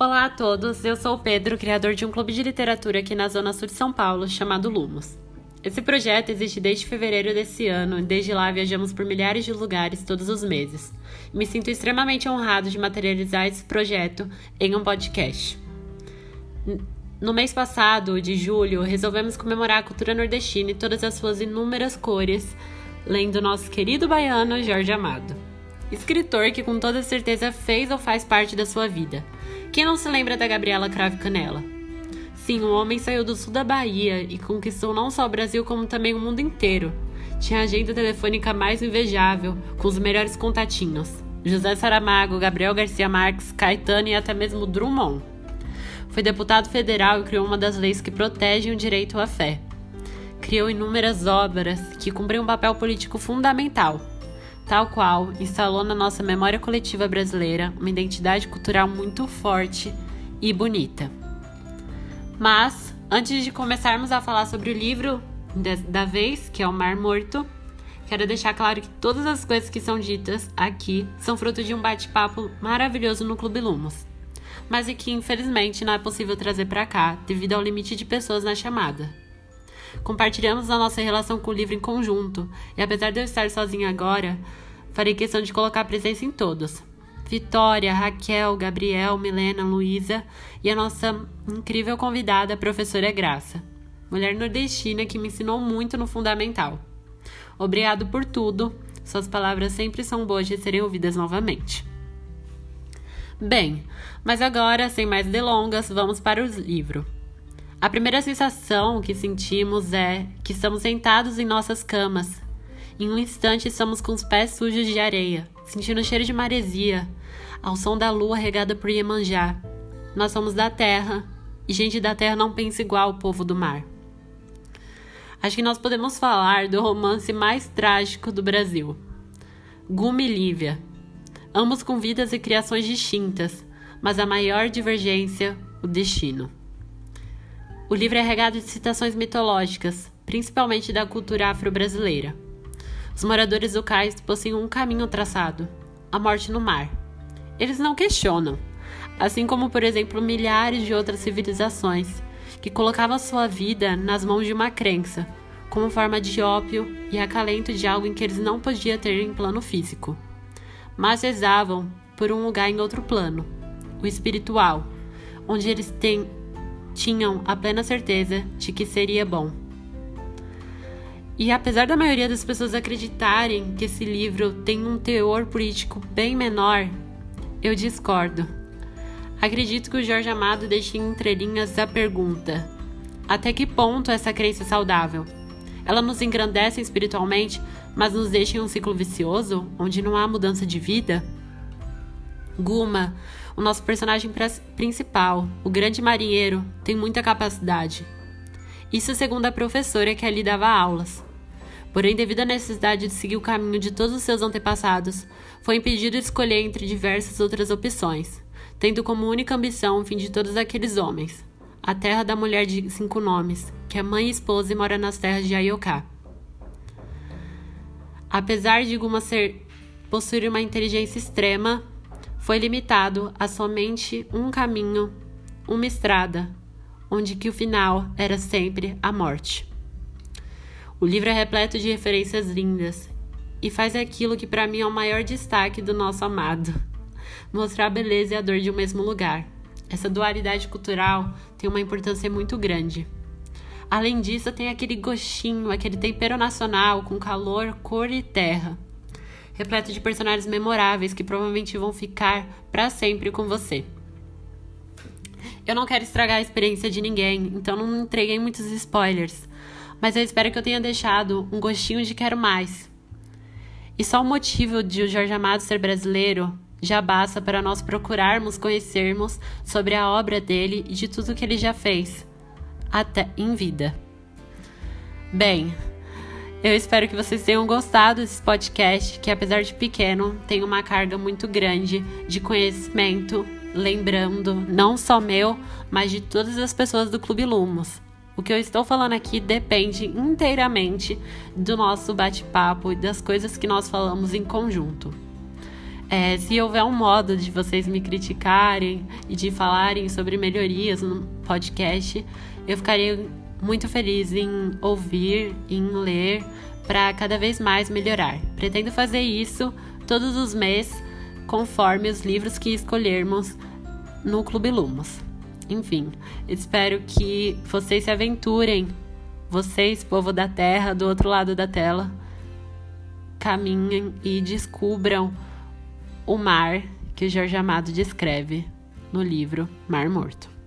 Olá a todos, eu sou o Pedro, criador de um clube de literatura aqui na Zona Sul de São Paulo, chamado Lumos. Esse projeto existe desde fevereiro desse ano e desde lá viajamos por milhares de lugares todos os meses. Me sinto extremamente honrado de materializar esse projeto em um podcast. No mês passado, de julho, resolvemos comemorar a cultura nordestina e todas as suas inúmeras cores, lendo nosso querido baiano Jorge Amado. Escritor que com toda certeza fez ou faz parte da sua vida. Quem não se lembra da Gabriela Crave Canela? Sim, o homem saiu do sul da Bahia e conquistou não só o Brasil, como também o mundo inteiro. Tinha a agenda telefônica mais invejável, com os melhores contatinhos. José Saramago, Gabriel Garcia Marques, Caetano e até mesmo Drummond. Foi deputado federal e criou uma das leis que protegem o direito à fé. Criou inúmeras obras que cumpriam um papel político fundamental, tal qual instalou na nossa memória coletiva brasileira uma identidade cultural muito forte e bonita. Mas, antes de começarmos a falar sobre o livro da vez, que é O Mar Morto, quero deixar claro que todas as coisas que são ditas aqui são fruto de um bate-papo maravilhoso no Clube Lumos, mas e que infelizmente não é possível trazer para cá devido ao limite de pessoas na chamada. Compartilhamos a nossa relação com o livro em conjunto, e apesar de eu estar sozinha agora, farei questão de colocar presença em todos, Vitória, Raquel, Gabriel, Milena, Luísa e a nossa incrível convidada, a professora Graça, mulher nordestina que me ensinou muito no fundamental. Obrigado por tudo, suas palavras sempre são boas de serem ouvidas novamente. Bem, mas agora, sem mais delongas, vamos para o livro. A primeira sensação que sentimos é que estamos sentados em nossas camas. Em um instante, estamos com os pés sujos de areia, sentindo o cheiro de maresia, ao som da lua regada por Iemanjá. Nós somos da terra, e gente da terra não pensa igual o povo do mar. Acho que nós podemos falar do romance mais trágico do Brasil. Guma e Lívia. Ambos com vidas e criações distintas, mas a maior divergência, o destino. O livro é regado de citações mitológicas, principalmente da cultura afro-brasileira. Os moradores do cais possuem um caminho traçado: a morte no mar. Eles não questionam, assim como, por exemplo, milhares de outras civilizações que colocavam sua vida nas mãos de uma crença, como forma de ópio e acalento de algo em que eles não podiam ter em plano físico, mas rezavam por um lugar em outro plano, o espiritual, onde eles têm, tinham a plena certeza de que seria bom. E apesar da maioria das pessoas acreditarem que esse livro tem um teor político bem menor eu discordo. Acredito que o Jorge Amado deixa em entrelinhas a pergunta: até que ponto essa crença é saudável? Ela nos engrandece espiritualmente, mas nos deixa em um ciclo vicioso onde não há mudança de vida? Guma, o nosso personagem principal, o grande marinheiro, tem muita capacidade. Isso segundo a professora que ali dava aulas. Porém, devido à necessidade de seguir o caminho de todos os seus antepassados, foi impedido de escolher entre diversas outras opções, tendo como única ambição o fim de todos aqueles homens, a terra da mulher de cinco nomes, que é mãe e esposa e mora nas terras de Ayoká. Apesar de Guma ser possuir uma inteligência extrema, foi limitado a somente um caminho, uma estrada, onde que o final era sempre a morte. O livro é repleto de referências lindas e faz aquilo que para mim é o maior destaque do nosso amado: mostrar a beleza e a dor de um mesmo lugar. Essa dualidade cultural tem uma importância muito grande. Além disso, tem aquele gostinho, aquele tempero nacional com calor, cor e terra. Repleto de personagens memoráveis que provavelmente vão ficar para sempre com você. Eu não quero estragar a experiência de ninguém, então não entreguei muitos spoilers mas eu espero que eu tenha deixado um gostinho de quero mais. E só o motivo de o Jorge Amado ser brasileiro já basta para nós procurarmos conhecermos sobre a obra dele e de tudo que ele já fez, até em vida. Bem, eu espero que vocês tenham gostado desse podcast, que apesar de pequeno, tem uma carga muito grande de conhecimento, lembrando não só meu, mas de todas as pessoas do Clube Lumos. O que eu estou falando aqui depende inteiramente do nosso bate-papo e das coisas que nós falamos em conjunto. É, se houver um modo de vocês me criticarem e de falarem sobre melhorias no podcast, eu ficaria muito feliz em ouvir, em ler, para cada vez mais melhorar. Pretendo fazer isso todos os meses, conforme os livros que escolhermos no Clube Lumos. Enfim, espero que vocês se aventurem, vocês, povo da Terra, do outro lado da tela, caminhem e descubram o mar que Jorge Amado descreve no livro Mar Morto.